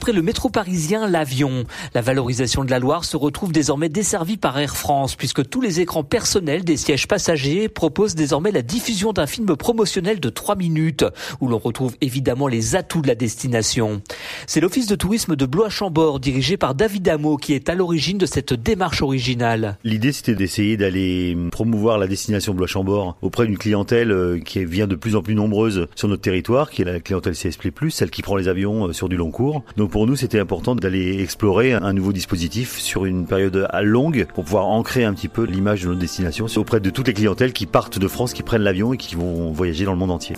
Après le métro parisien, l'avion. La valorisation de la Loire se retrouve désormais desservie par Air France, puisque tous les écrans personnels des sièges passagers proposent désormais la diffusion d'un film promotionnel de 3 minutes, où l'on retrouve évidemment les atouts de la destination. C'est l'office de tourisme de Blois-Chambord, dirigé par David Amo, qui est à l'origine de cette démarche originale. L'idée, c'était d'essayer d'aller promouvoir la destination Blois-Chambord auprès d'une clientèle euh, qui vient de plus en plus nombreuse sur notre territoire, qui est la clientèle CSP+, celle qui prend les avions euh, sur du long cours. Donc pour nous, c'était important d'aller explorer un nouveau dispositif sur une période longue pour pouvoir ancrer un petit peu l'image de notre destination auprès de toutes les clientèles qui partent de France, qui prennent l'avion et qui vont voyager dans le monde entier.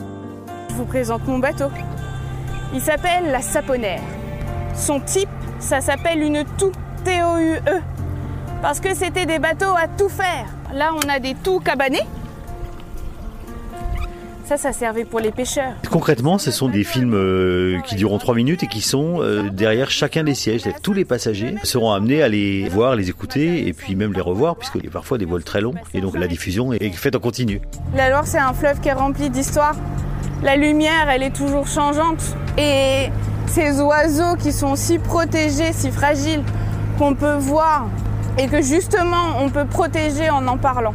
Je vous présente mon bateau. Il s'appelle la Saponnaire. Son type, ça s'appelle une toux, T-O-U-E. Parce que c'était des bateaux à tout faire. Là, on a des tout cabanés ça, ça servait pour les pêcheurs. Concrètement, ce sont des films euh, qui dureront 3 minutes et qui sont euh, derrière chacun des sièges. Tous les passagers seront amenés à les voir, les écouter et puis même les revoir, puisqu'il y a parfois des vols très longs. Et donc la diffusion est faite en continu. La Loire, c'est un fleuve qui est rempli d'histoire. La lumière, elle est toujours changeante. Et ces oiseaux qui sont si protégés, si fragiles, qu'on peut voir et que justement on peut protéger en en parlant.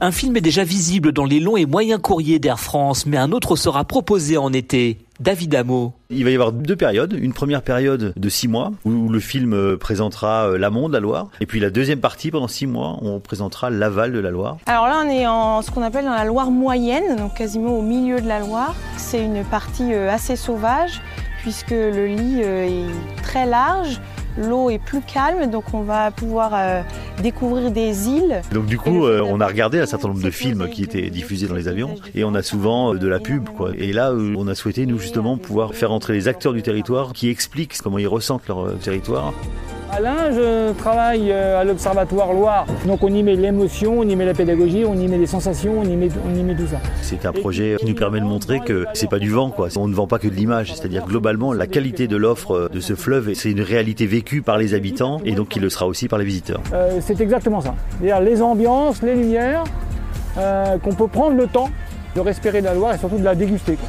Un film est déjà visible dans les longs et moyens courriers d'Air France, mais un autre sera proposé en été. David Amo. Il va y avoir deux périodes. Une première période de six mois où le film euh, présentera euh, l'amont de la Loire. Et puis la deuxième partie, pendant six mois, on présentera l'aval de la Loire. Alors là, on est en ce qu'on appelle dans la Loire moyenne, donc quasiment au milieu de la Loire. C'est une partie euh, assez sauvage puisque le lit est très large l'eau est plus calme, donc on va pouvoir euh, découvrir des îles. Donc du coup, euh, on a regardé un certain nombre de films qui étaient diffusés dans les avions et on a souvent euh, de la pub. Quoi. Et là, on a souhaité, nous justement, pouvoir faire entrer les acteurs du territoire qui expliquent comment ils ressentent leur territoire. Alain, je travaille euh, à l'Observatoire Loire. Donc on y met l'émotion, on y met la pédagogie, on y met les sensations, on y met, on y met tout ça. C'est un projet qui nous permet de montrer que c'est pas du vent, quoi. On ne vend pas que de l'image. C'est-à-dire globalement, la qualité de l'offre de ce fleuve, c'est une réalité vécue par les habitants et donc qui le sera aussi par les visiteurs. Euh, c'est exactement ça. C'est-à-dire les ambiances, les lumières, euh, qu'on peut prendre le temps de respirer de la Loire et surtout de la déguster. Quoi.